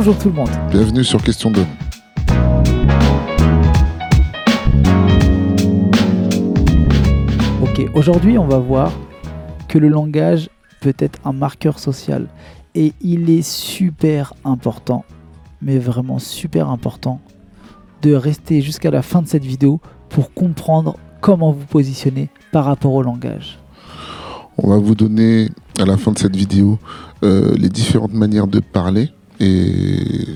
Bonjour tout le monde. Bienvenue sur Question d'homme. Ok, aujourd'hui on va voir que le langage peut être un marqueur social et il est super important, mais vraiment super important, de rester jusqu'à la fin de cette vidéo pour comprendre comment vous positionner par rapport au langage. On va vous donner à la fin de cette vidéo euh, les différentes manières de parler et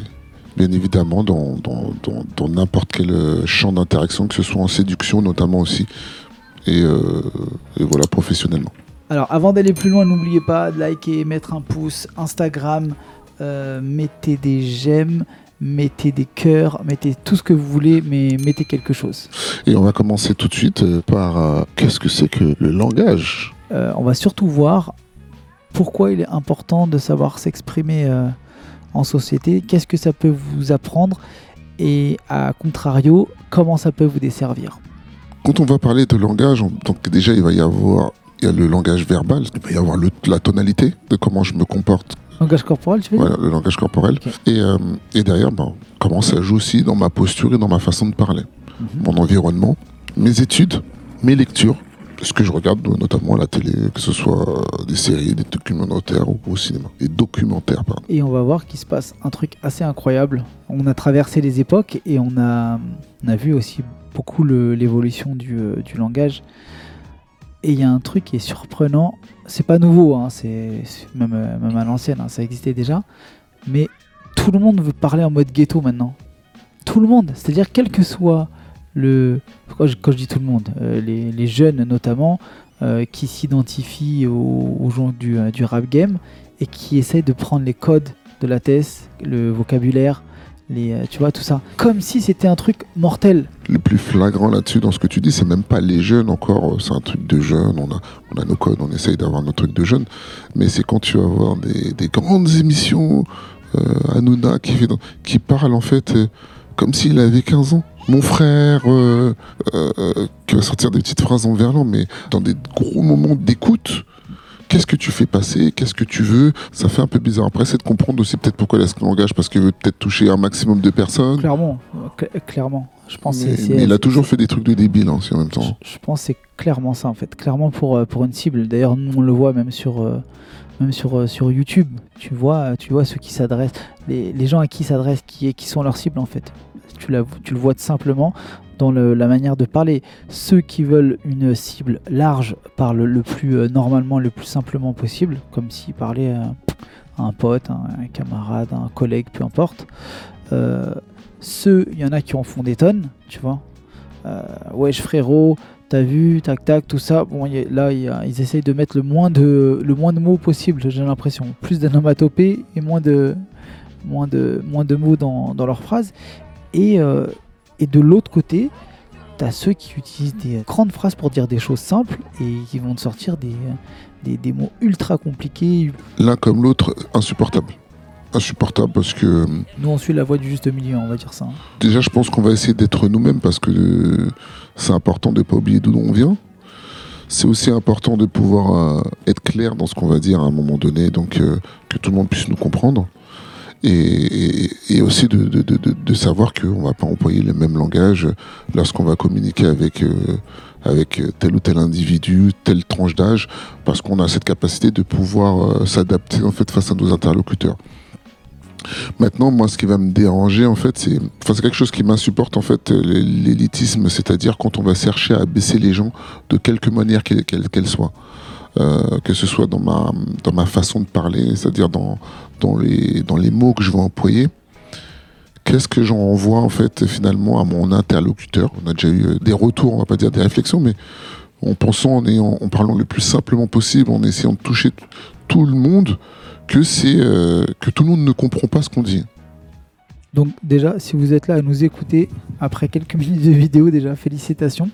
bien évidemment dans dans- dans- dans n'importe quel euh, champ d'interaction, que ce soit en séduction notamment aussi et, euh, et voilà professionnellement. Alors avant d'aller plus loin, n'oubliez pas de liker, mettre un pouce, Instagram, euh, mettez des j'aime, mettez des cœurs, mettez tout ce que vous voulez, mais mettez quelque chose. Et on va commencer tout de suite par euh, qu'est-ce que c'est que le langage? Euh, on va surtout voir pourquoi il est important de savoir s'exprimer en société, qu'est-ce que ça peut vous apprendre et à contrario, comment ça peut vous desservir? Quand on va parler de langage, on- donc déjà il va y avoir il y a le langage verbal, il va y avoir le- la tonalité de comment je me comporte Langage corporel, tu veux dire? Voilà, le langage corporel. Et, euh, et derrière, ben, comment ça joue aussi dans ma posture et dans ma façon de parler. Mhm. Mon environnement, mes études, mes lectures, ce que je regarde euh, notamment à la télé, que ce soit euh, des séries, des documentaires ou au cinéma. Des documentaires, pardon. Et on va voir qu'il se passe un truc assez incroyable. On a traversé les époques et on a, on a vu aussi beaucoup l'évolution du, euh, du langage. Et il y a un truc qui est surprenant. C'est pas nouveau, hein, c'est même, même à l'ancienne, hein, ça existait déjà. Mais tout le monde veut parler en mode ghetto maintenant. Tout le monde. C'est-à-dire, quel que soit le. Quand je, dis tout le monde, euh, les, les jeunes notamment, euh, qui s'identifient aux, gens du, euh, du rap game et qui essayent de prendre les codes de la thèse, le vocabulaire, les, tu vois, tout ça. Comme si c'était un truc mortel. Le plus flagrant là-dessus, dans ce que tu dis, c'est même pas les jeunes encore, c'est un truc de jeunes, on a, on a nos codes, on essaye d'avoir nos trucs de jeunes, mais c'est quand tu vas voir des, des grandes émissions, euh, Hanouna qui, qui parle en fait comme s'il avait 15 ans. Mon frère, euh, euh, euh, qui va sortir des petites phrases en verlan, mais dans des gros moments d'écoute, qu'est-ce que tu fais passer, qu'est-ce que tu veux, ça fait un peu bizarre. Après, c'est de comprendre aussi peut-être pourquoi il a ce langage, parce qu'il veut peut-être toucher un maximum de personnes. Clairement, cl- clairement. Je pense que Mais, mais il a toujours fait des trucs de débile hein, aussi en même temps. Je, je pense que c'est clairement ça en fait, clairement pour, euh, pour une cible. D'ailleurs, nous on le voit même sur, euh, même sur, euh, sur YouTube. Tu vois, tu vois ceux qui s'adressent, les, les gens à qui s'adressent, qui, qui sont leur cible en fait. Tu, le vois tout simplement dans le- la manière de parler. Ceux qui veulent une cible large parlent le plus euh, normalement, le plus simplement possible, comme s'ils parlaient à, à un pote, un, camarade, un collègue, peu importe. Euh, ceux, il y en a qui en font des tonnes, tu vois. Euh, wesh frérot, t'as vu, tac tac, tout ça. Bon, là, ils essayent de mettre le moins de, le moins de mots possible, j'ai l'impression. Plus d'anomatopées et moins de, moins de, moins de mots dans, dans leurs phrases. Et, euh, et de l'autre côté, t'as ceux qui utilisent des grandes phrases pour dire des choses simples et qui vont te sortir des, des, des mots ultra compliqués. L'un comme l'autre, insupportable. Insupportable parce que euh, Nous, on suit la voie du juste milieu, on va dire ça. déjà, je pense qu'on va essayer d'être nous-mêmes parce que euh, c'est important de ne pas oublier d'où on vient. C'est aussi important de pouvoir être clair dans ce qu'on va dire à un moment donné, donc que tout le monde puisse nous comprendre. Et, aussi de, savoir qu'on ne va pas employer le même langage lorsqu'on va communiquer avec, euh, avec tel ou tel individu, telle tranche d'âge, parce qu'on a cette capacité de pouvoir euh, s'adapter en fait face à nos interlocuteurs. Maintenant, moi, ce qui va me déranger, en fait, c'est, quelque chose qui m'insupporte, en fait, l'élitisme, c'est-à-dire quand on va chercher à baisser les gens de quelque manière qu'elle qu'elle soit. Euh, que ce soit dans ma, dans ma façon de parler, c'est-à-dire dans, dans, les, dans les mots que je vais employer. Qu'est-ce que j'en envoie, en fait, finalement, à mon interlocuteur? On a déjà eu euh, des retours, on va pas dire des réflexions, mais en pensant, en, en parlant le plus simplement possible, en essayant de toucher tout le monde, que euh, que tout le monde ne comprend pas ce qu'on dit. Donc déjà, si vous êtes là à nous écouter après quelques minutes de vidéo, déjà félicitations,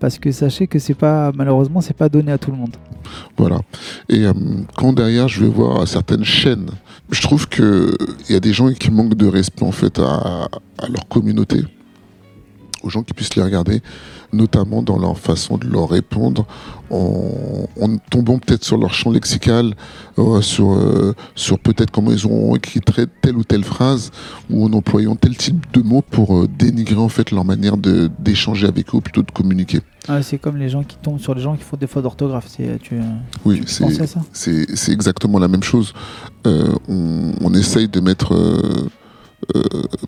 parce que sachez que c'est pas malheureusement c'est pas donné à tout le monde. Voilà. Et euh, quand derrière je vais voir certaines chaînes, je trouve que il y a des gens qui manquent de respect en fait à leur communauté. Aux gens qui puissent les regarder, notamment dans leur façon de leur répondre, en, en tombant peut-être sur leur champ lexical, euh, sur, euh, sur peut-être comment ils ont écrit telle ou telle phrase, ou en employant tel type de mots pour euh, dénigrer en fait leur manière de- d'échanger avec eux, plutôt de communiquer. Ah, c'est comme les gens qui tombent sur les gens qui font des fautes d'orthographe. C'est, tu, Oui, tu c'est ça? c'est c'est exactement la même chose. On, on essaye de mettre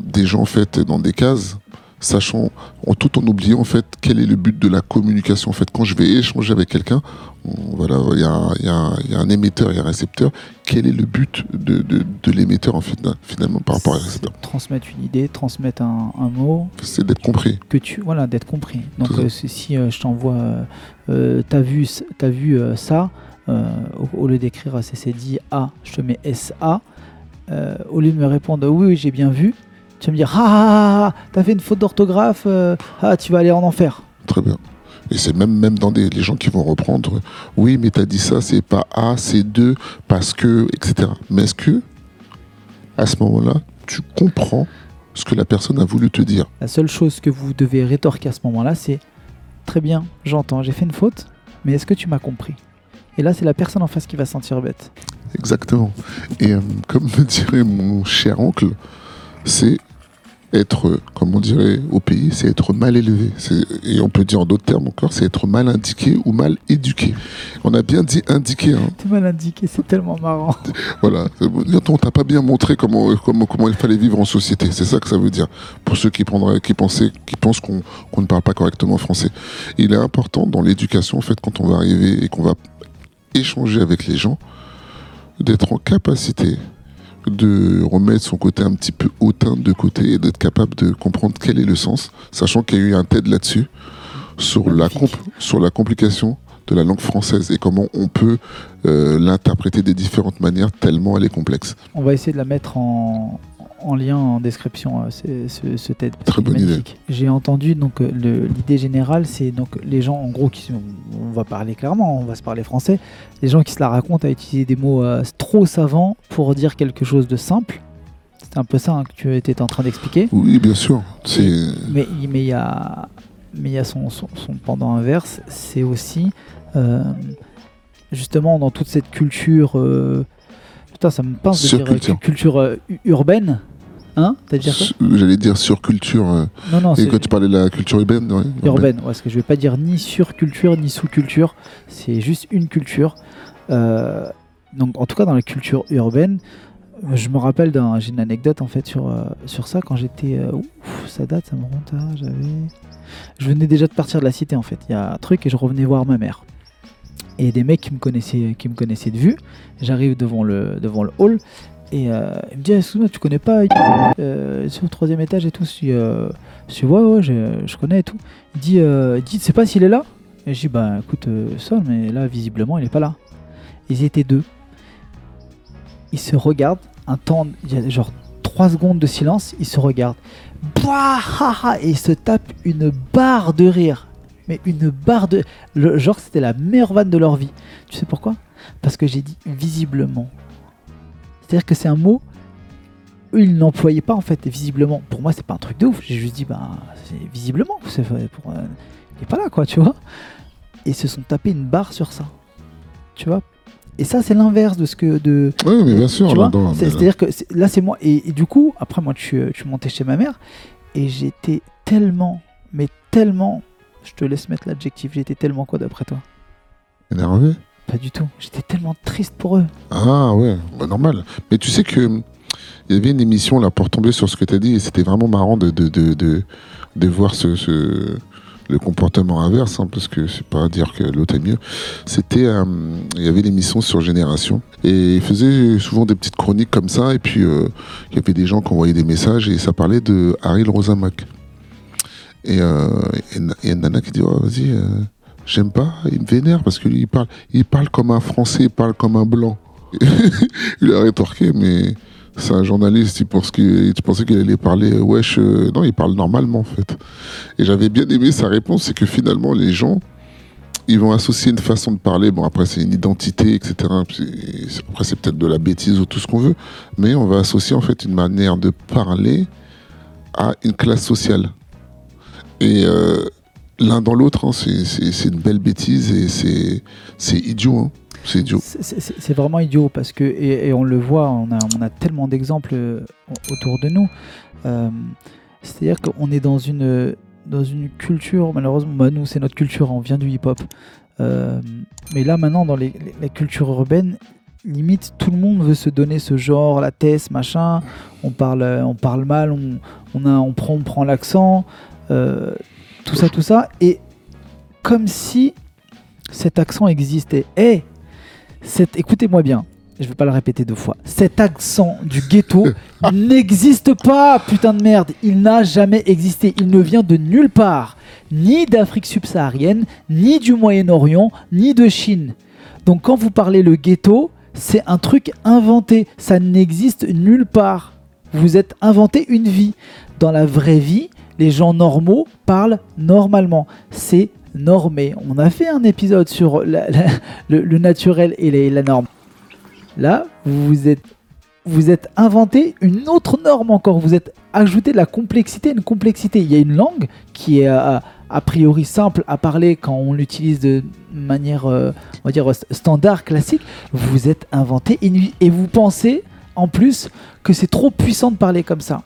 des gens en fait dans des cases, sachant en tout en oubliant en fait quel est le but de la communication. En fait, quand je vais échanger avec quelqu'un, voilà, il y a, y a- il y a un émetteur et un récepteur. Quel est le but de, de, de l'émetteur en fait finalement par rapport à un récepteur Transmettre une idée, transmettre un, un mot, C'est d'être compris. que tu voilà d'être compris donc euh, si euh, je t'envoie euh, t'as vu t'as vu ça au, au lieu d'écrire CC dit A je te mets SA au lieu de me répondre oui, oui j'ai bien vu tu vas me dire ah, ah, ah, ah, t'as fait une faute d'orthographe euh, ah tu vas aller en enfer Très bien. Et c'est même, même dans des les gens qui vont reprendre, oui, mais t'as dit ça, c'est pas A, c'est 2, parce que, etc. Mais est-ce que, à ce moment-là, tu comprends ce que la personne a voulu te dire? La seule chose que vous devez rétorquer à ce moment là c'est très bien j'entends j'ai fait une faute mais est-ce que tu m'as compris? Et là c'est la personne en face qui va se sentir bête Exactement. Et euh, comme me dirait mon cher oncle, c'est être, comme on dirait au pays, c'est être mal élevé. Et on peut dire en d'autres termes encore, c'est être mal indiqué ou mal éduqué. On a bien dit indiqué, hein. mal indiqué c'est tellement marrant Voilà. On t'a pas bien montré comment, comment, comment il fallait vivre en société. C'est ça que ça veut dire. Pour ceux qui, prendraient, qui, pensaient, qui pensent qu'on qu'on ne parle pas correctement français. Il est important dans l'éducation, en fait, quand on va arriver et qu'on va échanger avec les gens, d'être en capacité de remettre son côté un petit peu hautain de côté et d'être capable de comprendre quel est le sens, sachant qu'il y a eu un TED là-dessus, sur la, sur la complication de la langue française et comment on peut euh, l'interpréter de différentes manières tellement elle est complexe. On va essayer de la mettre en, en lien en description, euh, ce, ce TED. Très bonne idée. J'ai entendu donc euh, l'idée générale, c'est donc les gens en gros qui on va parler clairement, on va se parler français, les gens qui se la racontent à utiliser des mots euh, trop savants pour dire quelque chose de simple. C'est un peu ça hein, que tu étais en train d'expliquer. Oui, bien sûr. Mais mais il y a mais il y a son, son, son pendant inverse, c'est aussi euh, justement dans toute cette culture. euh, putain, ça me pince de dire euh, culture euh, urbaine. Hein T'as dit quoi j'allais dire surculture. euh, Non, non, et quand tu parlais de la culture urbaine, ouais, urbaine. Ouais, parce que je vais pas dire ni surculture ni sous-culture. C'est juste une culture. Euh, donc, en tout cas, dans la culture urbaine, je me rappelle d'un. J'ai une anecdote en fait sur, euh, sur ça quand j'étais. euh, ouf, ça date, ça me remonte à. J'avais. Je venais déjà de partir de la cité en fait. Il y a un truc et je revenais voir ma mère. Et des mecs qui me connaissaient, qui me connaissaient de vue. J'arrive devant le, devant le hall et euh, il me dit Excuse-moi, tu connais pas euh, sur le troisième étage et tout Je dis, Ouais, ouais, je, je connais et tout. Il dit, il dit Tu sais pas s'il est là? Et je dis Bah écoute, ça, mais là, visiblement, il est pas là. Ils étaient deux. Ils se regardent, un temps, il y a genre 3 secondes de silence, ils se regardent. Bouah, et ils se tapent une barre de rire. Mais une barre de. genre, c'était la meilleure vanne de leur vie. Tu sais pourquoi? Parce que j'ai dit visiblement. C'est-à-dire que c'est un mot. Eux, ils n'employaient pas en fait, visiblement. Pour moi, c'est pas un truc de ouf. J'ai juste dit, bah, c'est visiblement. C'est pour. euh, il est pas là, quoi, tu vois. Et ils se sont tapés une barre sur ça. Tu vois? Et ça, c'est l'inverse de ce que. De, Oui, mais bien sûr. tu mais- C'est-à-dire que là, c'est moi. Et, et du coup, après, moi, je suis, monté chez ma mère et j'étais tellement, mais tellement. Je te laisse mettre l'adjectif. J'étais tellement quoi d'après toi? Énervé? Pas du tout. J'étais tellement triste pour eux. Ah ouais, bah, normal. Mais tu sais que il y avait une émission là pour tomber sur ce que tu as dit et c'était vraiment marrant de, de, de, de, de voir ce, ce- le comportement inverse, hein, parce que c'est pas dire que l'autre est mieux. C'était, euh, il y avait l'émission sur Génération et il faisait souvent des petites chroniques comme ça et puis euh, il y avait des gens qui envoyaient des messages et ça parlait de Harry Rosamac. Et et na- et une nana qui dit oh, vas-y. euh, J'aime pas, il me vénère parce qu'il parle, il parle comme un Français, il parle comme un Blanc. il a rétorqué, mais c'est un journaliste, il, pense qu'il, allait parler euh, wesh. euh, non, il parle normalement en fait. Et j'avais bien aimé sa réponse, c'est que finalement les gens, ils vont associer une façon de parler. Bon, après c'est une identité, etc. Après c'est peut-être de la bêtise ou tout ce qu'on veut, mais on va associer en fait une manière de parler à une classe sociale. Et euh, l'un dans l'autre, hein, c'est une belle bêtise et c'est c'est idiot. hein. C'est idiot. C'est- vraiment idiot parce que, et, on le voit, on a, on a tellement d'exemples euh, autour de nous. Euh, C'est-à-dire qu'on est dans une, dans une culture, malheureusement, bah, nous c'est notre culture, on vient du hip-hop. Euh, mais là maintenant, dans les, la culture urbaine, limite tout le monde veut se donner ce genre, la thèse, machin. On parle, on parle mal, on, on, a, on prend, on prend l'accent, tout ça, tout ça. Et comme si cet accent existait. Eh cet- écoutez-moi bien, je vais pas le répéter deux fois. Cet accent du ghetto n'existe pas, putain de merde. Il n'a jamais existé. Il ne vient de nulle part, ni d'Afrique subsaharienne, ni du Moyen-Orient, ni de Chine. Donc quand vous parlez le ghetto, c'est un truc inventé. Ça n'existe nulle part. Vous êtes inventé une vie. Dans la vraie vie, les gens normaux parlent normalement. C'est normé. On a fait un épisode sur le, naturel et la norme. Là, vous êtes, vous êtes inventé une autre norme encore. Vous êtes ajouté de la complexité, une complexité. Il y a une langue qui est a, a priori simple à parler quand on l'utilise de manière, euh, on va dire, st- standard, classique. Vous êtes inventé et vous pensez en plus que c'est trop puissant de parler comme ça.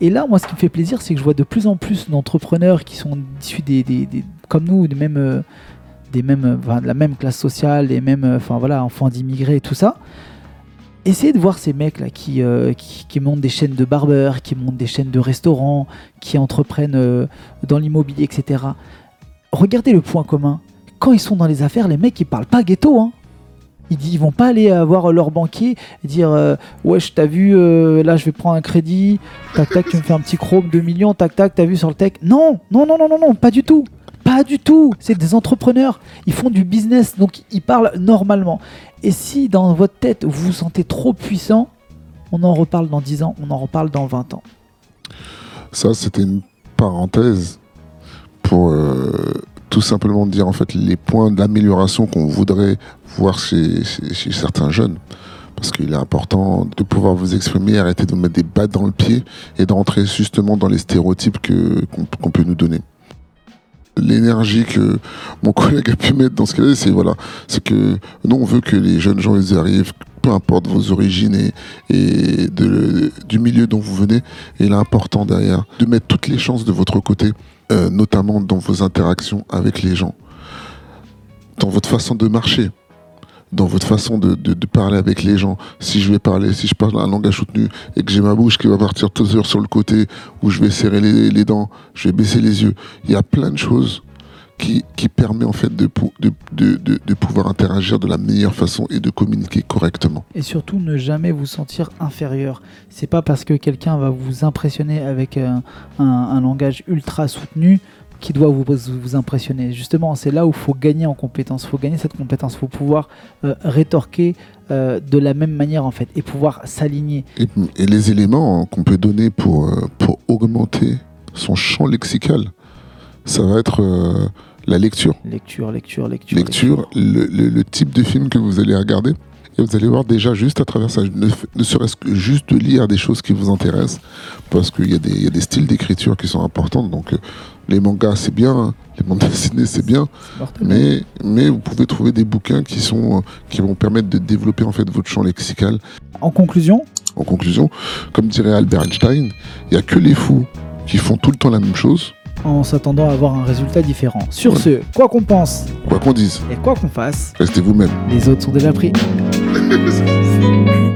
Et là, moi, ce qui me fait plaisir, c'est que je vois de plus en plus d'entrepreneurs qui sont issus des, des- comme nous, des mêmes, euh, des mêmes, euh, de la même classe sociale, des mêmes, euh, enfin voilà, enfants d'immigrés et tout ça. Essayez de voir ces mecs là qui, qui, montent des chaînes de barbeurs, qui montent des chaînes de restaurants, qui entreprennent dans l'immobilier, etc. Regardez le point commun. Quand ils sont dans les affaires, les mecs ils parlent pas ghetto. Hein. Ils, ils vont pas aller voir leur banquier et dire euh, Ouais, je t'as vu, euh, là je vais prendre un crédit, tac tac, tu me fais un petit chrome 2 millions, tac tac, t'as vu sur le tech. Non, non, non, non, non, non, pas du tout. Pas du tout. C'est des entrepreneurs. Ils font du business, donc ils parlent normalement. Et si dans votre tête vous vous sentez trop puissant, on en reparle dans 10 ans, on en reparle dans 20 ans. Ça, c'était une parenthèse pour euh, tout simplement dire en fait les points d'amélioration qu'on voudrait voir chez, certains jeunes. Parce qu'il est important de pouvoir vous exprimer, arrêter de mettre des battes dans le pied et d'entrer justement dans les stéréotypes que- qu'on peut nous donner. L'énergie que mon collègue a pu mettre dans ce cas-là, c'est voilà, que nous on veut que les jeunes gens ils arrivent, peu importe vos origines et, et de- du milieu dont vous venez, et il est important derrière de mettre toutes les chances de votre côté, euh, notamment dans vos interactions avec les gens, dans votre façon de marcher, dans votre façon de, de- de parler avec les gens. Si je vais parler, si je parle un langage soutenu et que j'ai ma bouche qui va partir toujours sur le côté, où je vais serrer les, les dents, je vais baisser les yeux, il y a plein de choses qui, qui permet en fait de, pou- de, de- de- de pouvoir interagir de la meilleure façon et de communiquer correctement. Et surtout, ne jamais vous sentir inférieur. C'est pas parce que quelqu'un va vous impressionner avec un, un- un langage ultra soutenu qui doit vous, vous impressionner. Justement, c'est là où il faut gagner en compétence. Il faut gagner cette compétence. Il faut pouvoir euh, rétorquer euh, de la même manière, en fait, et pouvoir s'aligner. Et, et les éléments qu'on peut donner pour, euh, pour augmenter son champ lexical, ça va être euh, la lecture. Lecture, lecture, lecture. Lecture, le, le- le type de film que vous allez regarder. Et vous allez voir déjà juste à travers ça, ne, ne serait-ce que juste de lire des choses qui vous intéressent, parce qu'il y, a des- il y a des styles d'écriture qui sont importants. Donc euh, les mangas c'est bien, hein, les bandes dessinées c'est bien, mais vous pouvez trouver des bouquins qui, sont, euh, qui vont permettre de développer en fait votre champ lexical. En conclusion, En conclusion, comme dirait Albert Einstein, il n'y a que les fous qui font tout le temps la même chose, en s'attendant à avoir un résultat différent. Sur ce, quoi qu'on pense quoi qu'on dise. et quoi qu'on fasse, Restez vous-même. les autres sont déjà pris.